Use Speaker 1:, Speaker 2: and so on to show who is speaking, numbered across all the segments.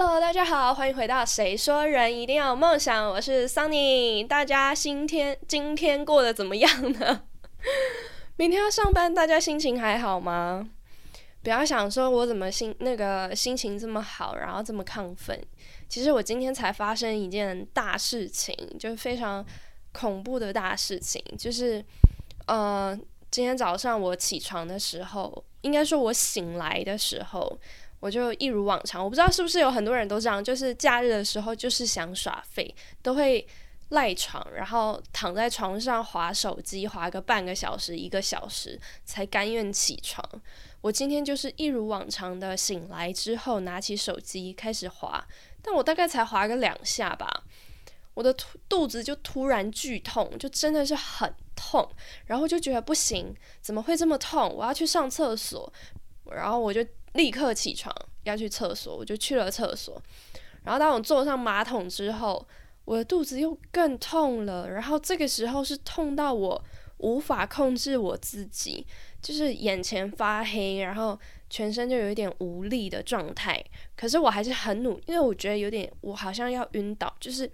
Speaker 1: Hello，大家好，欢迎回到《谁说人一定要有梦想》，我是 Sunny。大家今天今天过得怎么样呢？明天要上班，大家心情还好吗？不要想说我怎么心那个心情这么好，然后这么亢奋。其实我今天才发生一件大事情，就是非常恐怖的大事情，就是呃，今天早上我起床的时候，应该说我醒来的时候。我就一如往常，我不知道是不是有很多人都这样，就是假日的时候就是想耍废，都会赖床，然后躺在床上划手机，划个半个小时、一个小时才甘愿起床。我今天就是一如往常的醒来之后，拿起手机开始划，但我大概才划个两下吧，我的肚子就突然剧痛，就真的是很痛，然后就觉得不行，怎么会这么痛？我要去上厕所，然后我就。立刻起床要去厕所，我就去了厕所。然后当我坐上马桶之后，我的肚子又更痛了。然后这个时候是痛到我无法控制我自己，就是眼前发黑，然后全身就有一点无力的状态。可是我还是很努，因为我觉得有点我好像要晕倒，就是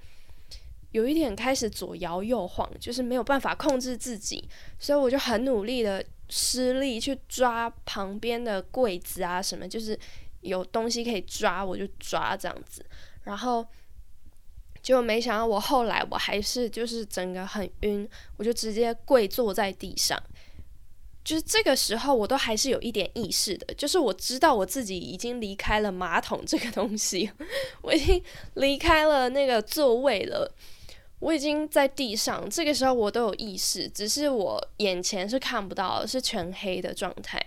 Speaker 1: 有一点开始左摇右晃，就是没有办法控制自己，所以我就很努力的。施力去抓旁边的柜子啊，什么就是有东西可以抓，我就抓这样子。然后就没想到，我后来我还是就是整个很晕，我就直接跪坐在地上。就是这个时候，我都还是有一点意识的，就是我知道我自己已经离开了马桶这个东西，我已经离开了那个座位了。我已经在地上，这个时候我都有意识，只是我眼前是看不到，是全黑的状态。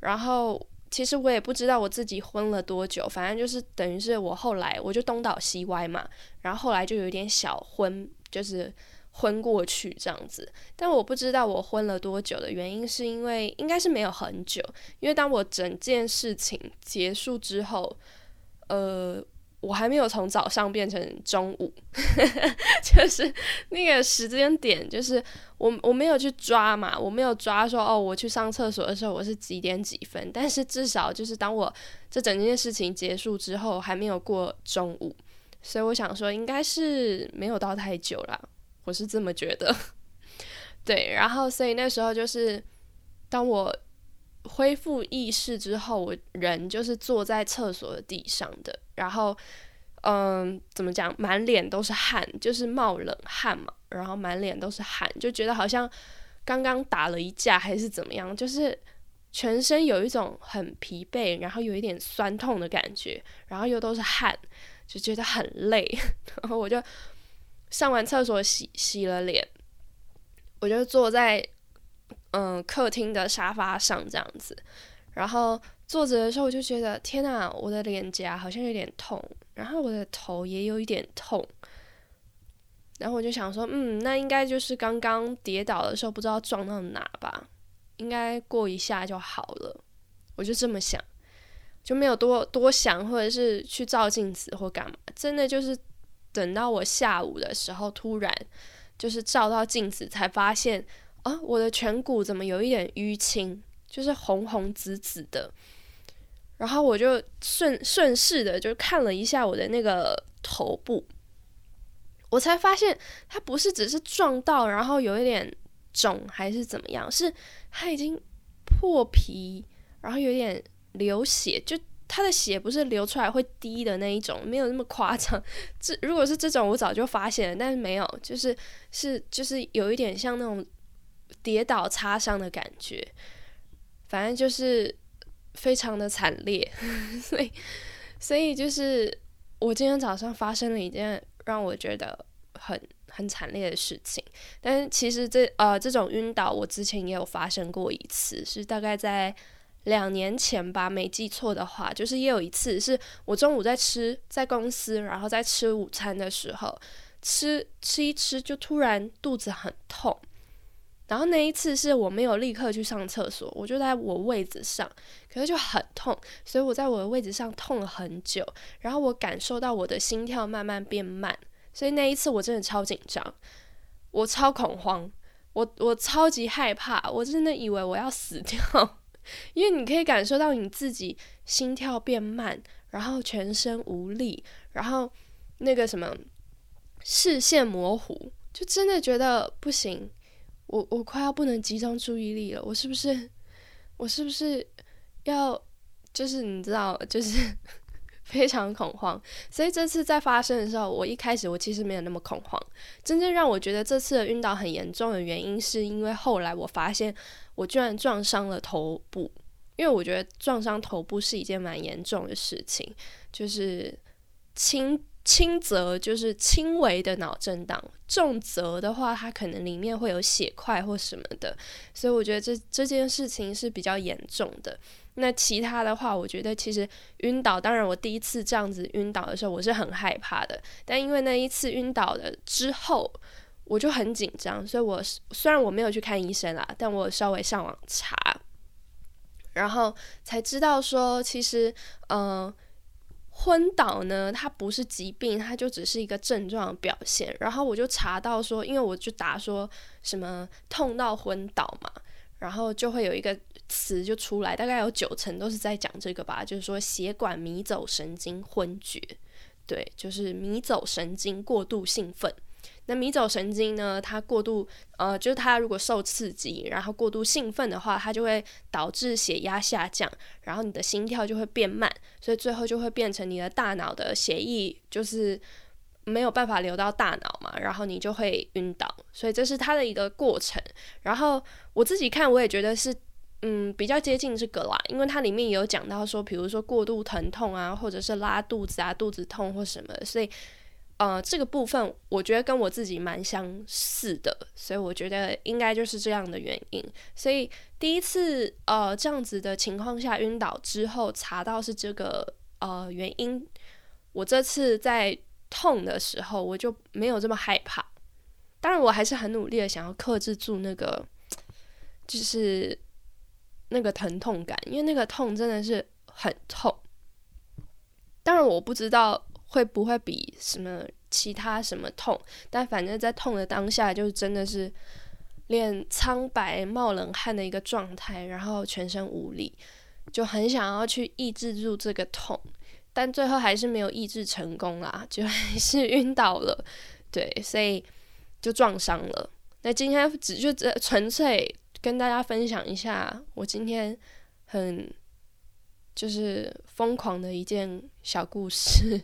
Speaker 1: 然后其实我也不知道我自己昏了多久，反正就是等于是我后来我就东倒西歪嘛，然后后来就有点小昏，就是昏过去这样子。但我不知道我昏了多久的原因，是因为应该是没有很久，因为当我整件事情结束之后，呃。我还没有从早上变成中午，就是那个时间点，就是我我没有去抓嘛，我没有抓说哦，我去上厕所的时候我是几点几分，但是至少就是当我这整件事情结束之后，还没有过中午，所以我想说应该是没有到太久了，我是这么觉得。对，然后所以那时候就是当我。恢复意识之后，我人就是坐在厕所的地上的，然后，嗯，怎么讲，满脸都是汗，就是冒冷汗嘛，然后满脸都是汗，就觉得好像刚刚打了一架还是怎么样，就是全身有一种很疲惫，然后有一点酸痛的感觉，然后又都是汗，就觉得很累，然后我就上完厕所洗洗了脸，我就坐在。嗯，客厅的沙发上这样子，然后坐着的时候，我就觉得天呐，我的脸颊好像有点痛，然后我的头也有一点痛，然后我就想说，嗯，那应该就是刚刚跌倒的时候不知道撞到哪吧，应该过一下就好了，我就这么想，就没有多多想，或者是去照镜子或干嘛，真的就是等到我下午的时候，突然就是照到镜子才发现。啊，我的颧骨怎么有一点淤青，就是红红紫紫的。然后我就顺顺势的就看了一下我的那个头部，我才发现它不是只是撞到，然后有一点肿还是怎么样，是它已经破皮，然后有点流血，就它的血不是流出来会滴的那一种，没有那么夸张。这如果是这种，我早就发现了，但是没有，就是是就是有一点像那种。跌倒擦伤的感觉，反正就是非常的惨烈，所以所以就是我今天早上发生了一件让我觉得很很惨烈的事情。但是其实这呃这种晕倒，我之前也有发生过一次，是大概在两年前吧，没记错的话，就是也有一次是我中午在吃在公司，然后在吃午餐的时候，吃吃一吃就突然肚子很痛。然后那一次是我没有立刻去上厕所，我就在我位子上，可是就很痛，所以我在我的位置上痛了很久。然后我感受到我的心跳慢慢变慢，所以那一次我真的超紧张，我超恐慌，我我超级害怕，我真的以为我要死掉，因为你可以感受到你自己心跳变慢，然后全身无力，然后那个什么视线模糊，就真的觉得不行，我我快要不能集中注意力了，我是不是我是不是要就是你知道就是。非常恐慌，所以这次在发生的时候，我一开始我其实没有那么恐慌。真正让我觉得这次的晕倒很严重的原因，是因为后来我发现我居然撞伤了头部。因为我觉得撞伤头部是一件蛮严重的事情，就是轻轻则就是轻微的脑震荡，重则的话它可能里面会有血块或什么的。所以我觉得这这件事情是比较严重的。那其他的话，我觉得其实晕倒，当然我第一次这样子晕倒的时候，我是很害怕的。但因为那一次晕倒了之后，我就很紧张，所以我虽然我没有去看医生啦，但我稍微上网查，然后才知道说，其实嗯，昏倒呢，它不是疾病，它就只是一个症状表现。然后我就查到说，因为我就答说什么痛到昏倒嘛。然后就会有一个词就出来，大概有九成都是在讲这个吧，就是说血管迷走神经昏厥，对，就是迷走神经过度兴奋。那迷走神经呢，它过度呃，就是它如果受刺激，然后过度兴奋的话，它就会导致血压下降，然后你的心跳就会变慢，所以最后就会变成你的大脑的血液就是。没有办法流到大脑嘛，然后你就会晕倒，所以这是它的一个过程。然后我自己看，我也觉得是，嗯，比较接近这个啦，因为它里面有讲到说，比如说过度疼痛啊，或者是拉肚子啊、肚子痛或什么，所以呃，这个部分我觉得跟我自己蛮相似的，所以我觉得应该就是这样的原因。所以第一次呃这样子的情况下晕倒之后，查到是这个呃原因，我这次在。痛的时候，我就没有这么害怕。当然，我还是很努力的想要克制住那个，就是那个疼痛感，因为那个痛真的是很痛。当然，我不知道会不会比什么其他什么痛，但反正在痛的当下，就真的是脸苍白、冒冷汗的一个状态，然后全身无力，就很想要去抑制住这个痛。但最后还是没有抑制成功啦，就还是 晕倒了，对，所以就撞伤了。那今天只就这纯粹跟大家分享一下，我今天很就是疯狂的一件小故事，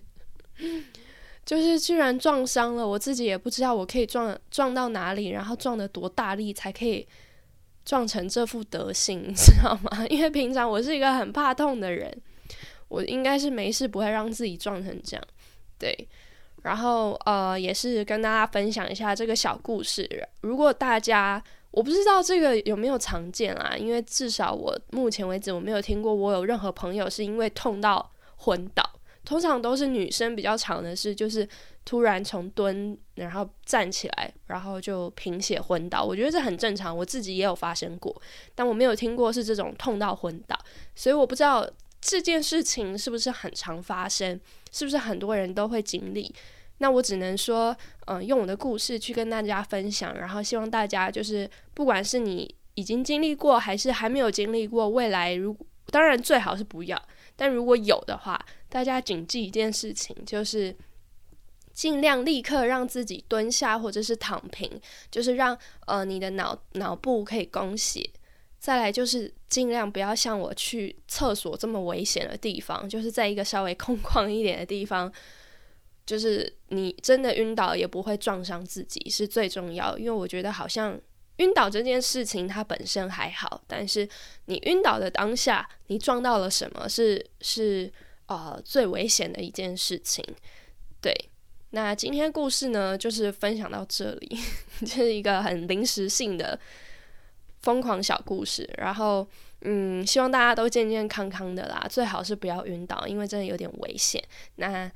Speaker 1: 就是居然撞伤了，我自己也不知道我可以撞撞到哪里，然后撞得多大力才可以撞成这副德行，你 知道吗？因为平常我是一个很怕痛的人。我应该是没事，不会让自己撞成这样，对。然后呃，也是跟大家分享一下这个小故事。如果大家我不知道这个有没有常见啊，因为至少我目前为止我没有听过我有任何朋友是因为痛到昏倒。通常都是女生比较常的事，就是突然从蹲然后站起来，然后就贫血昏倒。我觉得这很正常，我自己也有发生过，但我没有听过是这种痛到昏倒，所以我不知道。这件事情是不是很常发生？是不是很多人都会经历？那我只能说，嗯，用我的故事去跟大家分享，然后希望大家就是，不管是你已经经历过，还是还没有经历过，未来如当然最好是不要，但如果有的话，大家谨记一件事情，就是尽量立刻让自己蹲下或者是躺平，就是让呃你的脑脑部可以供血。再来就是尽量不要像我去厕所这么危险的地方，就是在一个稍微空旷一点的地方，就是你真的晕倒也不会撞伤自己是最重要。因为我觉得好像晕倒这件事情它本身还好，但是你晕倒的当下你撞到了什么是是呃最危险的一件事情。对，那今天故事呢就是分享到这里，就是一个很临时性的。疯狂小故事，然后嗯，希望大家都健健康康的啦，最好是不要晕倒，因为真的有点危险。那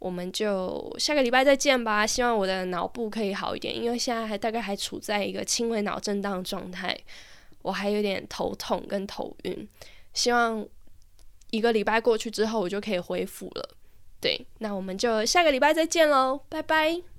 Speaker 1: 我们就下个礼拜再见吧。希望我的脑部可以好一点，因为现在还大概还处在一个轻微脑震荡状态，我还有点头痛跟头晕。希望一个礼拜过去之后，我就可以恢复了。对，那我们就下个礼拜再见喽，拜拜。